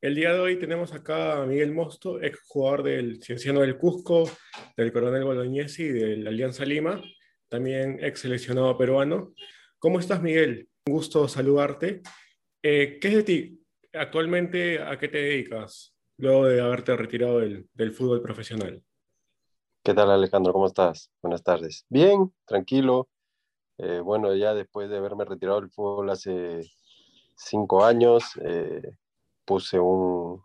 El día de hoy tenemos acá a Miguel Mosto, ex jugador del Cienciano del Cusco, del Coronel Bolognesi y de la Alianza Lima, también ex seleccionado peruano. ¿Cómo estás, Miguel? Un gusto saludarte. Eh, ¿Qué es de ti? Actualmente, ¿a qué te dedicas luego de haberte retirado del, fútbol profesional? ¿Qué tal, Alejandro? ¿Cómo estás? Buenas tardes. Bien, tranquilo. Eh, bueno, ya después de haberme retirado del fútbol hace cinco años, eh, puse un,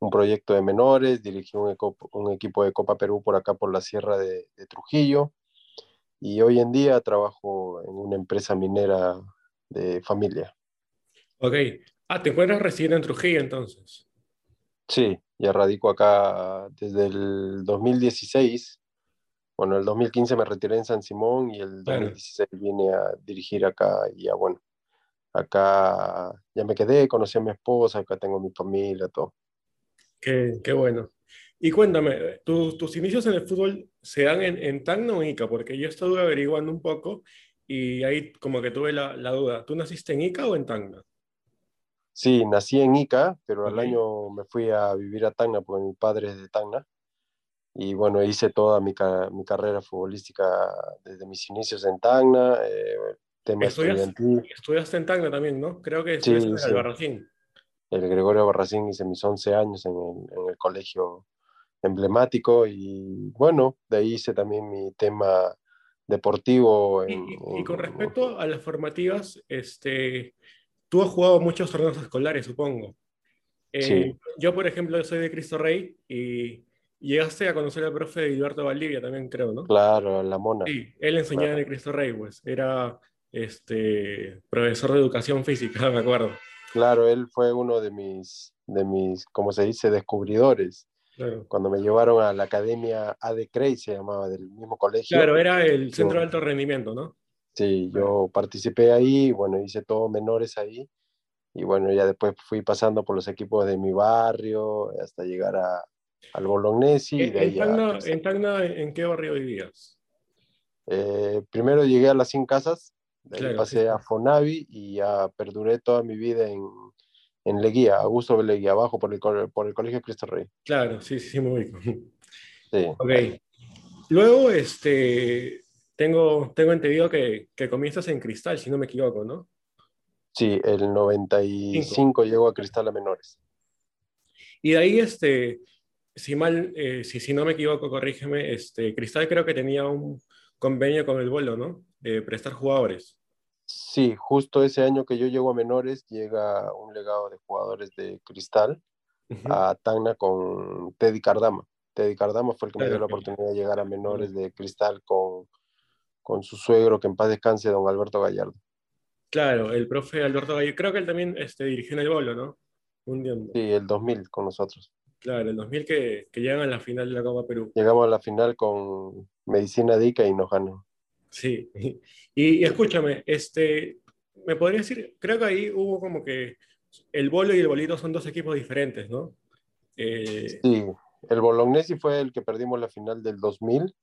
un, proyecto de menores, dirigí un, un, equipo de Copa Perú por acá, por la Sierra de, de, Trujillo, y hoy en día trabajo en una empresa minera de familia. Ok. Ah, ¿te encuentras recién en Trujillo entonces? Sí, ya radico acá desde el 2016 bueno, el 2015 me retiré en San Simón y el 2016 vine a dirigir acá y ya bueno, acá ya me quedé, conocí a mi esposa, acá tengo mi familia, todo. Qué, qué bueno. Y cuéntame, ¿tus, tus inicios en el fútbol se dan en, en Tacna o Ica? Porque yo estuve averiguando un poco y ahí como que tuve la, la duda. ¿Tú naciste en Ica o en Tacna? Sí, nací en Ica, pero okay. al año me fui a vivir a Tacna porque mi padre es de Tacna y bueno, hice toda mi, mi, carrera futbolística desde mis inicios en Tacna, eh, tema ¿Estudias, estudiantil. Estudiaste en Tacna también, ¿no? Creo que estudiaste sí, en el sí. Barracín. El Gregorio Barracín hice mis 11 años en el, en el, colegio emblemático y bueno, de ahí hice también mi tema deportivo. En, y, y, y, con respecto a las formativas, este, tú has jugado muchos torneos escolares, supongo. Eh, sí. Yo, por ejemplo, soy de Cristo Rey y Llegaste a conocer al profe Eduardo Valdivia también, creo, ¿no? Claro, la mona. Sí, él enseñaba claro. en el Cristo Rey, pues. Era este, profesor de educación física, me acuerdo. Claro, él fue uno de mis, de mis ¿cómo se dice?, descubridores. Claro. Cuando me llevaron a la academia ADCREI, se llamaba, del mismo colegio. Claro, era el centro de alto rendimiento, ¿no? Sí, yo participé ahí, bueno, hice todos menores ahí. Y bueno, ya después fui pasando por los equipos de mi barrio hasta llegar a, al Bolognesi. ¿En, de Tacna, en, Tacna, ¿en qué barrio vivías? Eh, primero llegué a las 100 casas, claro, pasé sí. a Fonavi y ya perduré toda mi vida en, en Leguía, Augusto Leguía, abajo por el, por el Colegio Cristo Rey. Claro, sí, sí, muy bien. Sí. Ok. Luego, este, tengo, tengo entendido que, que comienzas en Cristal, si no me equivoco, ¿no? Sí, el 95 Cinco. llegó a Cristal a menores. Y de ahí, este, si mal, eh, si, si, no me equivoco, corrígeme, este, Cristal creo que tenía un convenio con el Bolo, ¿no? De prestar jugadores. Sí, justo ese año que yo llego a menores, llega un legado de jugadores de Cristal uh -huh. a Tacna con Teddy Cardama. Teddy Cardama fue el que me dio la oportunidad de llegar a menores de Cristal con, con su suegro, que en paz descanse, don Alberto Gallardo. Claro, el profe Alberto Gallardo, creo que él también este, dirigió en el Bolo, ¿no? Un día. Sí, el 2000 con nosotros. Claro, el 2000 que, que, llegan a la final de la Copa Perú. Llegamos a la final con Medicina Dica y nos. Sí, y, y, escúchame, este, me podría decir, creo que ahí hubo como que el Bolo y el Bolito son dos equipos diferentes, ¿no? Eh... Sí, el Bolognesi fue el que perdimos la final del 2000,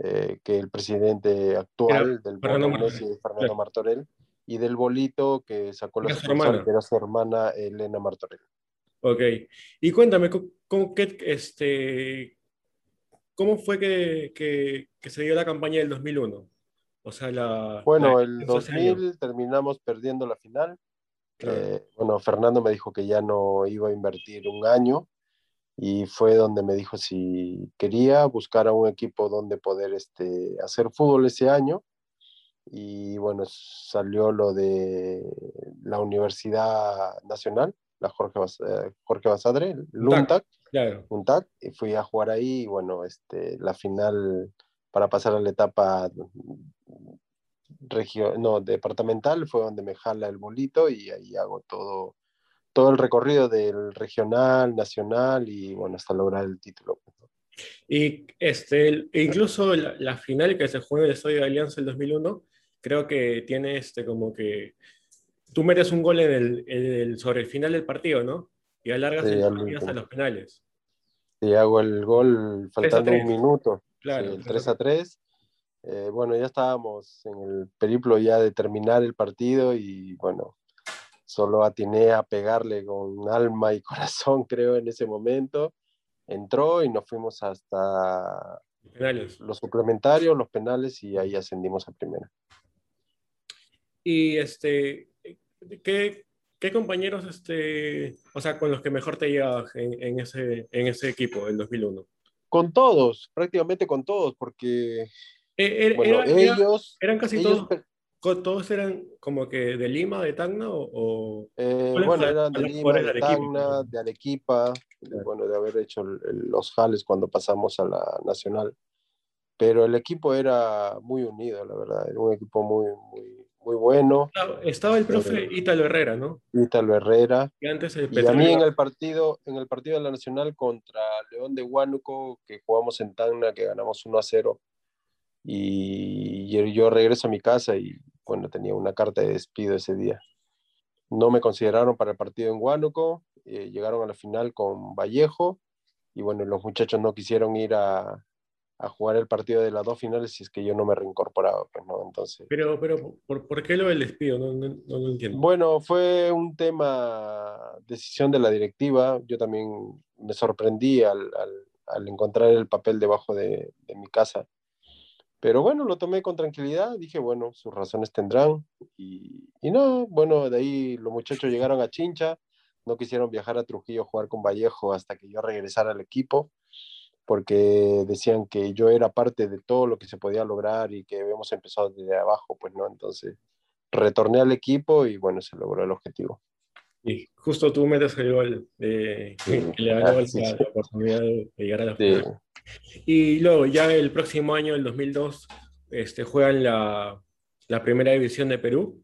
eh, que el presidente actual del Bolognesi es Fernando claro. Martorell, y del Bolito que sacó la que era su hermana Elena Martorell. Ok. Y cuéntame, ¿cómo, qué, este, ¿cómo fue que, que, que, se dio la campaña del 2001? O sea, la... Bueno, la, el 2000 terminamos perdiendo la final. Claro. Eh, bueno, Fernando me dijo que ya no iba a invertir un año y fue donde me dijo si quería buscar a un equipo donde poder este, hacer fútbol ese año. Y bueno, salió lo de la Universidad Nacional, la Jorge, Bas eh, Jorge Basadre, Luntac, claro. Luntac, y fui a jugar ahí, y bueno, este, la final para pasar a la etapa regio, no, departamental fue donde me jala el bolito y ahí hago todo, todo el recorrido del regional, nacional y bueno, hasta lograr el título. Y este, incluso la, la final que se jugó en el Estadio de Alianza el 2001, creo que tiene este como que tú metes un gol en el, en el, sobre el final del partido, ¿no? Y alargas sí, el partido hasta los penales. Sí, hago el gol faltando un minuto. Claro. Sí, el 3 a 3. Eh, bueno, ya estábamos en el periplo ya de terminar el partido y bueno, solo atiné a pegarle con alma y corazón, creo, en ese momento. Entró y nos fuimos hasta los suplementarios, los penales y ahí ascendimos a primera. Y este, ¿qué, qué compañeros, este, o sea, con los que mejor te llevas en, ese, en ese equipo del 2001? Con todos, prácticamente con todos, porque e, er, bueno, ellos... Eran casi todos ¿Todos eran como que de Lima, de Tacna o...? Eh, bueno, eran de Lima, de, Tacna, de Arequipa, bueno, de haber hecho los jales cuando pasamos a la Nacional. Pero el equipo era muy unido, la verdad, era un equipo muy, muy, muy bueno. Estaba el profe Ítalo Herrera, ¿no? Ítalo Herrera. Y, antes el y a mí en el partido, en el partido de la Nacional contra León de Huánuco, que jugamos en Tacna, que ganamos 1 a 0, y yo regreso a mi casa y bueno, tenía una carta de despido ese día. No me consideraron para el partido en Huánuco, eh, llegaron a la final con Vallejo y bueno, los muchachos no quisieron ir a, a, jugar el partido de las dos finales si es que yo no me reincorporaba, pues no, entonces... Pero, pero ¿por, ¿por qué lo del despido? No, no, no, entiendo. Bueno, fue un tema, decisión de la directiva, yo también me sorprendí al, al, al encontrar el papel debajo de, de mi casa pero bueno, lo tomé con tranquilidad, dije, bueno, sus razones tendrán. Y, y no, bueno, de ahí los muchachos llegaron a Chincha, no quisieron viajar a Trujillo a jugar con Vallejo hasta que yo regresara al equipo, porque decían que yo era parte de todo lo que se podía lograr y que habíamos empezado desde abajo, pues no, entonces retorné al equipo y bueno, se logró el objetivo. Y justo tú metes el gol que le ah, la, oportunidad de llegar a la final. Y luego, ya el próximo año, el 2002, este, juegan la, la primera división de Perú.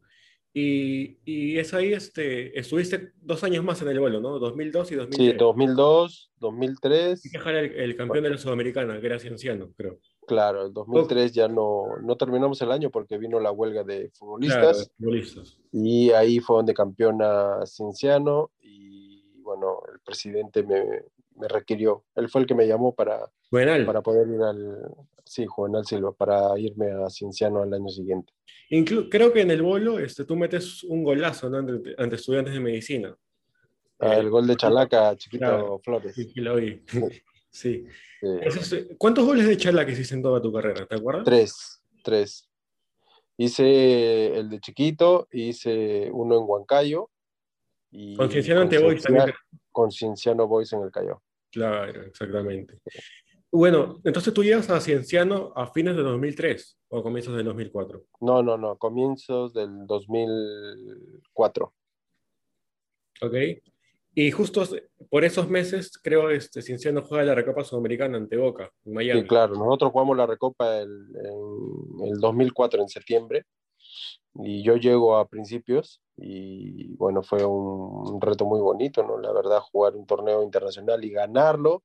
Y, y, es ahí, este, estuviste dos años más en el vuelo, ¿no? 2002 y 2003. Sí, 2002, 2003. Y dejar el, el, campeón de la Sudamericana, que era Cienciano, creo. Claro, el 2003 ya no, no terminamos el año porque vino la huelga de futbolistas. futbolistas. Y ahí fue donde campeona Cienciano y bueno, el presidente me, me requirió. Él fue el que me llamó para, para poder ir al, sí, Juvenal Silva, para irme a Cienciano al año siguiente. creo que en el bolo este, tú metes un golazo ante, estudiantes de medicina. Ah, el gol de Chalaca, Chiquito Flores. Sí, lo vi. sí. ¿Cuántos goles de Chalaca hiciste en toda tu carrera? ¿Te acuerdas? Tres, tres. Hice el de Chiquito, hice uno en Huancayo. Y con Cienciano ante Boys también. Con Cienciano Boys en el Callao. Claro, exactamente. Bueno, entonces tú llegas a Cienciano a fines de 2003 o comienzos del 2004. No, no, no, comienzos del 2004. Ok. Y justo por esos meses, creo, este, Cienciano juega la Recopa Sudamericana ante Boca, en Miami. Sí, claro, nosotros jugamos la Recopa el, en el 2004, en septiembre, y yo llego a principios, y bueno, fue un, reto muy bonito, ¿no? La verdad, jugar un torneo internacional y ganarlo,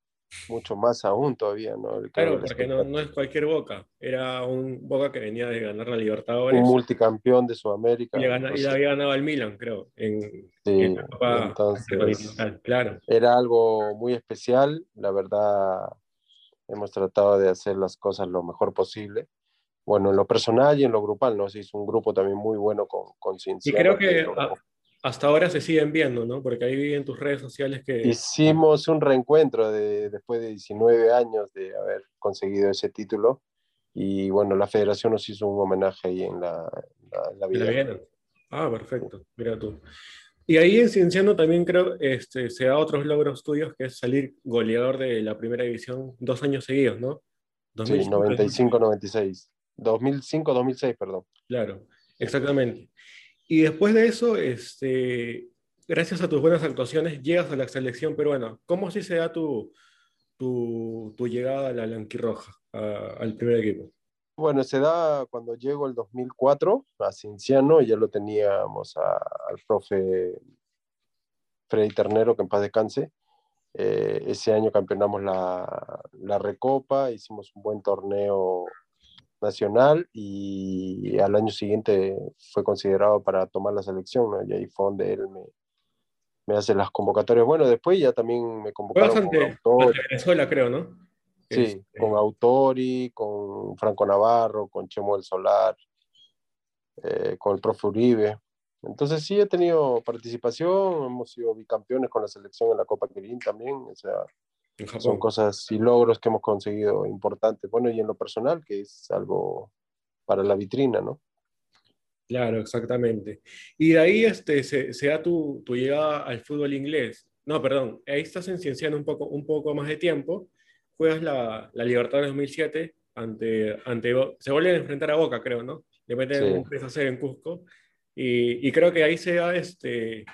mucho más aún todavía, ¿no? claro, porque no, no, es cualquier Boca, era un Boca que venía de ganar la Libertadores. Un multicampeón de Sudamérica. Y, había ganado al Milan, creo, en, sí, la Copa entonces, claro. Era algo muy especial, la verdad, hemos tratado de hacer las cosas lo mejor posible bueno, en lo personal y en lo grupal, ¿no? Se hizo un grupo también muy bueno con, con Y creo que hasta ahora se siguen viendo, ¿no? Porque ahí vi en tus redes sociales que... Hicimos un reencuentro de, después de 19 años de haber conseguido ese título y bueno, la federación nos hizo un homenaje ahí en la, la, vida. Ah, perfecto, mira tú. Y ahí en Cienciano también creo este, se da otros logros tuyos, que es salir goleador de la primera división dos años seguidos, ¿no? sí, 95-96. 2005-2006, perdón. Claro, exactamente. Y después de eso, este, gracias a tus buenas actuaciones, llegas a la selección peruana. ¿Cómo así se da tu, tu, tu llegada a la Lanquirroja, al primer equipo? Bueno, se da cuando llego el 2004 a Cinciano y ya lo teníamos al profe Freddy Ternero, que en paz descanse. Eh, ese año campeonamos la, la Recopa, hicimos un buen torneo nacional y al año siguiente fue considerado para tomar la selección, ¿no? y ahí fue donde él me, me hace las convocatorias. Bueno, después ya también me convocaron con Autori. Venezuela, creo, ¿no? Sí, este, con Autori, con Franco Navarro, con Chemo del Solar, eh, con el profe Uribe. Entonces sí he tenido participación, hemos sido bicampeones con la selección en la Copa Kirin también, o sea, son cosas y logros que hemos conseguido importantes. Bueno, y en lo personal, que es algo para la vitrina, ¿no? Claro, exactamente. Y de ahí este, se, se da tu, tu, llegada al fútbol inglés. No, perdón, ahí estás en Cienciano un poco, un poco más de tiempo. Juegas la, la Libertadores 2007 ante, ante... Se vuelve a enfrentar a Boca, creo, ¿no? Le meten sí. un 3 en Cusco. Y, y, creo que ahí se da este...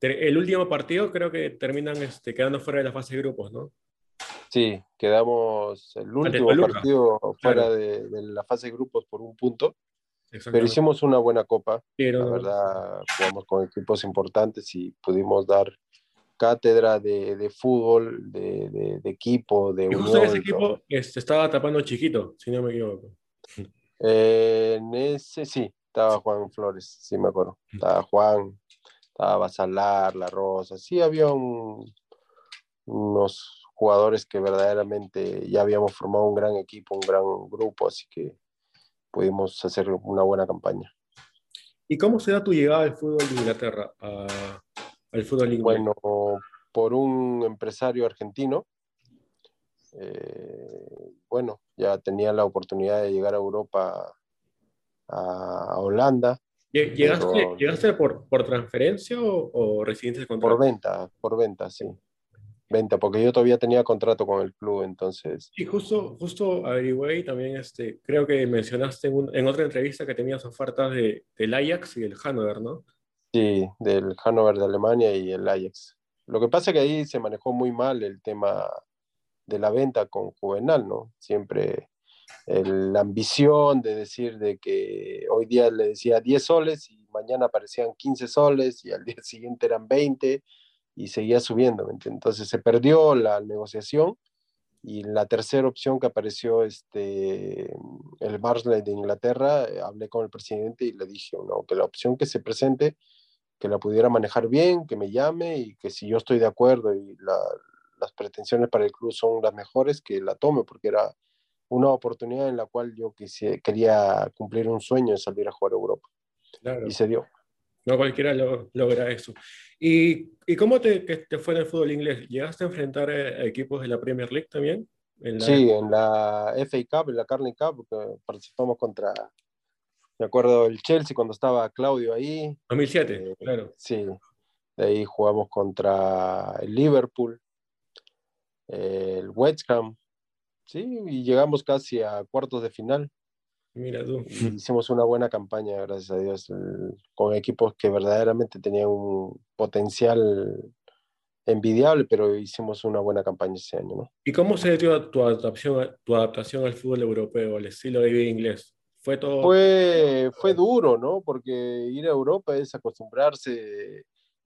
El último partido creo que terminan este, quedando fuera de la fase de grupos, ¿no? Sí, quedamos el último partido fuera claro. de, de, la fase de grupos por un punto. Pero hicimos una buena copa. Pero... La verdad, jugamos con equipos importantes y pudimos dar cátedra de, de fútbol, de, de, de, equipo, de y justo ese equipo este, estaba tapando chiquito, si no me equivoco. Eh, en ese sí, estaba Juan Flores, sí me acuerdo. Estaba Juan, estaba Basalar, La Rosa, sí había un, unos jugadores que verdaderamente ya habíamos formado un gran equipo, un gran grupo, así que pudimos hacer una buena campaña. ¿Y cómo se da tu llegada al fútbol de Inglaterra, a, al fútbol inglés? Bueno, por un empresario argentino. Eh, bueno, ya tenía la oportunidad de llegar a Europa, a, a Holanda. ¿Llegaste, pero, ¿llegaste por, por, transferencia o, o de contrato? Por venta, por venta, sí venta, porque yo todavía tenía contrato con el club, entonces. Y justo, justo averigüé también este, creo que mencionaste en, un, en otra entrevista que tenías ofertas de, del Ajax y del Hannover, ¿no? Sí, del Hannover de Alemania y el Ajax. Lo que pasa es que ahí se manejó muy mal el tema de la venta con Juvenal, ¿no? Siempre la ambición de decir de que hoy día le decía 10 soles y mañana aparecían 15 soles y al día siguiente eran 20 y seguía subiendo. Entonces se perdió la negociación y la tercera opción que apareció este, el Barnsley de Inglaterra, eh, hablé con el presidente y le dije no, que la opción que se presente, que la pudiera manejar bien, que me llame y que si yo estoy de acuerdo y la, las pretensiones para el club son las mejores, que la tome, porque era una oportunidad en la cual yo quise, quería cumplir un sueño de salir a jugar a Europa. Claro. Y se dio. No cualquiera lo, logra eso. ¿Y, y cómo te, te, fue en el fútbol inglés? ¿Llegaste a enfrentar a equipos de la Premier League también? En la... Sí, en la FA Cup, en la Carling Cup, participamos contra, me acuerdo, el Chelsea cuando estaba Claudio ahí. 2007, eh, claro. Sí, de ahí jugamos contra el Liverpool, el West Ham, sí, y llegamos casi a cuartos de final. Mira tú. Hicimos una buena campaña, gracias a Dios, con equipos que verdaderamente tenían un potencial envidiable, pero hicimos una buena campaña ese año. ¿no? ¿Y cómo se dio tu adaptación, tu adaptación al fútbol europeo, al estilo de vida inglés? ¿Fue todo? Fue, fue duro, ¿no? Porque ir a Europa es acostumbrarse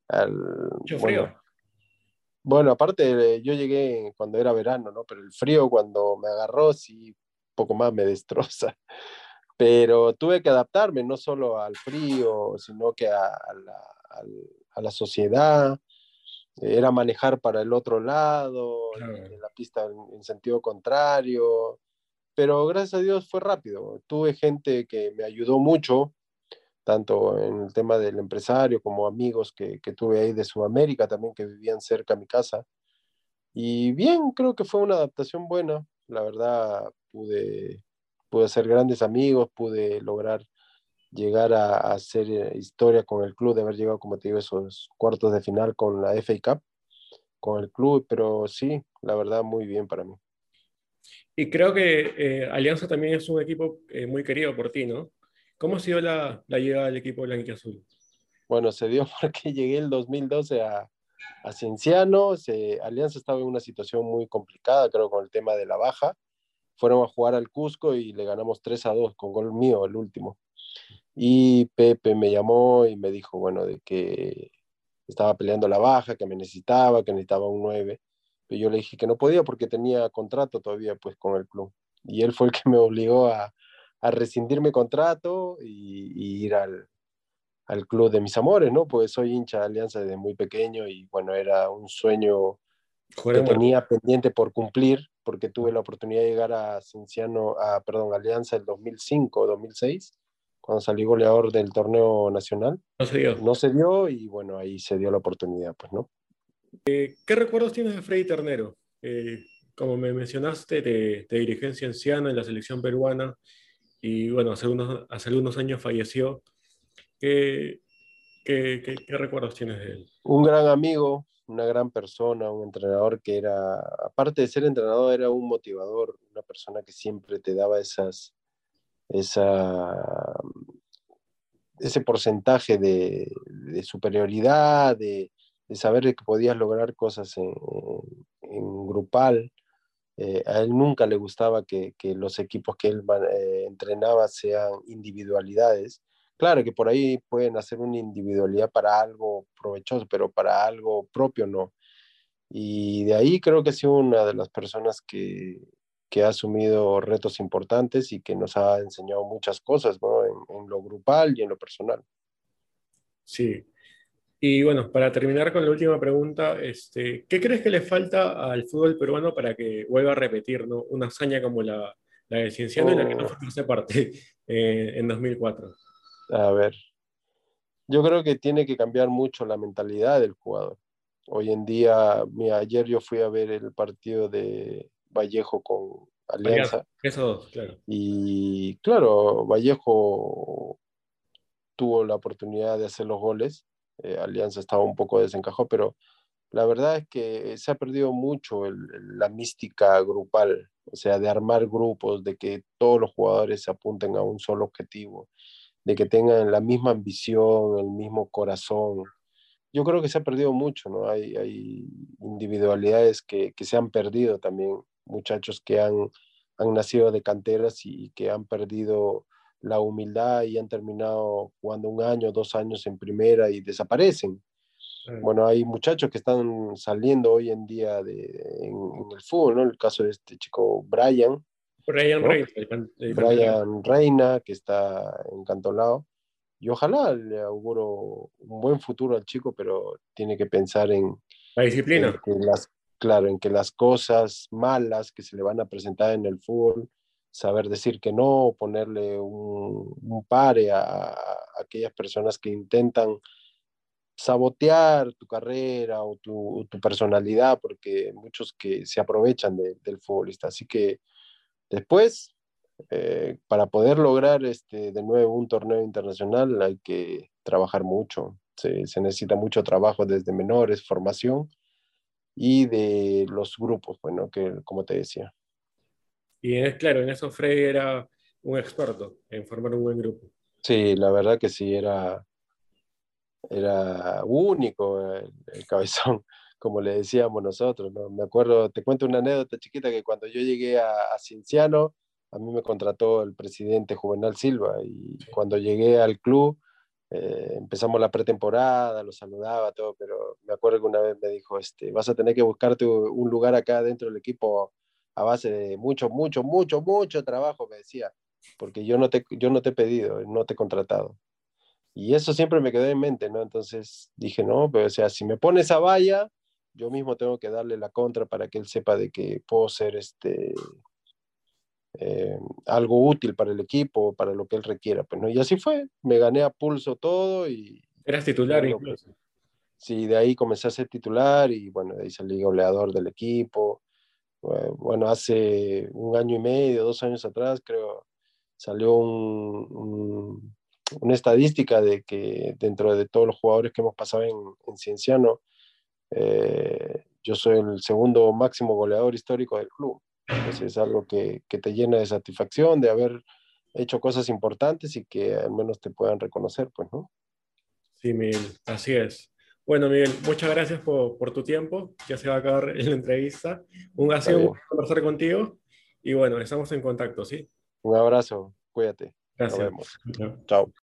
al... Mucho frío. Bueno, bueno, aparte yo llegué cuando era verano, ¿no? Pero el frío cuando me agarró sí poco más me destroza. Pero tuve que adaptarme no solo al frío, sino que a, a, la, a la, sociedad. Era manejar para el otro lado, claro. en la pista en, en sentido contrario. Pero gracias a Dios fue rápido. Tuve gente que me ayudó mucho, tanto en el tema del empresario como amigos que, que, tuve ahí de Sudamérica también que vivían cerca a mi casa. Y bien, creo que fue una adaptación buena. La verdad, pude, pude hacer grandes amigos, pude lograr llegar a, a, hacer eh, historia con el club, de haber llegado, como te digo, esos cuartos de final con la FA Cup, con el club, pero sí, la verdad, muy bien para mí. Y creo que eh, Alianza también es un equipo eh, muy querido por ti, ¿no? ¿Cómo ha sido la, la llegada del equipo blanquiazul? Bueno, se dio porque llegué el 2012 a, a Cienciano, se, Alianza estaba en una situación muy complicada, creo, con el tema de la baja, fueron a jugar al Cusco y le ganamos 3 a 2 con gol mío, el último. Y Pepe me llamó y me dijo, bueno, de que estaba peleando la baja, que me necesitaba, que necesitaba un 9. Pero yo le dije que no podía porque tenía contrato todavía pues con el club. Y él fue el que me obligó a, a rescindir mi contrato y, y ir al, al, club de mis amores, ¿no? Pues soy hincha de Alianza desde muy pequeño y bueno, era un sueño que tenía pendiente por cumplir porque tuve la oportunidad de llegar a Cienciano, a, perdón, Alianza el 2005 2006 cuando salí goleador del torneo nacional. No se dio. No se dio y bueno, ahí se dio la oportunidad, pues, ¿no? Eh, ¿Qué recuerdos tienes de Freddy Ternero? Eh, como me mencionaste, de, de, dirigencia anciana en la selección peruana y bueno, hace unos, hace algunos años falleció. ¿Qué, qué, recuerdos tienes de él? Un gran amigo, una gran persona, un entrenador que era, aparte de ser entrenador, era un motivador, una persona que siempre te daba esas, esa, ese porcentaje de, de superioridad, de, de, saber que podías lograr cosas en, en grupal. Eh, a él nunca le gustaba que, que los equipos que él eh, entrenaba sean individualidades, Claro que por ahí pueden hacer una individualidad para algo provechoso, pero para algo propio no. Y de ahí creo que ha sido una de las personas que, que ha asumido retos importantes y que nos ha enseñado muchas cosas, ¿no? En, en, lo grupal y en lo personal. Sí. Y bueno, para terminar con la última pregunta, este, ¿qué crees que le falta al fútbol peruano para que vuelva a repetir ¿no? una hazaña como la, la del Cienciano oh. en la que no fue parte eh, en 2004? A ver, yo creo que tiene que cambiar mucho la mentalidad del jugador. Hoy en día, mira, ayer yo fui a ver el partido de Vallejo con Alianza. Eso, claro. Y claro, Vallejo tuvo la oportunidad de hacer los goles. Eh, Alianza estaba un poco desencajado, pero la verdad es que se ha perdido mucho la mística grupal, o sea, de armar grupos, de que todos los jugadores se apunten a un solo objetivo de que tengan la misma ambición, el mismo corazón. Yo creo que se ha perdido mucho, ¿no? Hay, individualidades que, se han perdido también, muchachos que han nacido de canteras y, que han perdido la humildad y han terminado jugando un año, dos años en primera y desaparecen. Bueno, hay muchachos que están saliendo hoy en día de, en, en, el fútbol, ¿no? El caso de este chico Brian, Brian, ¿no? Reina, el, Brian Reina, que está encantolado. Y ojalá le auguro un buen futuro al chico, pero tiene que pensar en la disciplina. En que las, claro, en que las cosas malas que se le van a presentar en el fútbol, saber decir que no, ponerle un, un pare a, a, aquellas personas que intentan sabotear tu carrera o tu, tu personalidad, porque muchos que se aprovechan de, del futbolista. Así que Después, eh, para poder lograr este, de nuevo un torneo internacional hay que trabajar mucho. Se, se, necesita mucho trabajo desde menores, formación y de los grupos, bueno, que como te decía. Y es claro, en eso Frey era un experto en formar un buen grupo. Sí, la verdad que sí, era, era único el, el cabezón como le decíamos nosotros, ¿no? Me acuerdo, te cuento una anécdota chiquita que cuando yo llegué a, a Cienciano, a mí me contrató el presidente Juvenal Silva y cuando llegué al club, eh, empezamos la pretemporada, lo saludaba, todo, pero me acuerdo que una vez me dijo, este, vas a tener que buscarte un lugar acá dentro del equipo a base de mucho, mucho, mucho, mucho trabajo, me decía, porque yo no te, yo no te he pedido, no te he contratado. Y eso siempre me quedó en mente, ¿no? Entonces dije, no, pero o sea, si me pones a valla, yo mismo tengo que darle la contra para que él sepa de que puedo ser este, eh, algo útil para el equipo, para lo que él requiera. Pues, ¿no? Y así fue, me gané a pulso todo y... Eras titular bueno, incluso. Pues, sí, de ahí comencé a ser titular y bueno, de ahí salí goleador del equipo. Bueno, hace un año y medio, dos años atrás, creo, salió un, un, una estadística de que dentro de todos los jugadores que hemos pasado en, en Cienciano, eh, yo soy el segundo máximo goleador histórico del club. Entonces es algo que, que, te llena de satisfacción de haber hecho cosas importantes y que al menos te puedan reconocer, pues, ¿no? Sí, Miguel, así es. Bueno, Miguel, muchas gracias por, por tu tiempo. Ya se va a acabar la entrevista. Un ha sido conversar contigo y bueno, estamos en contacto, ¿sí? Un abrazo, cuídate. Gracias. Nos vemos. Chao.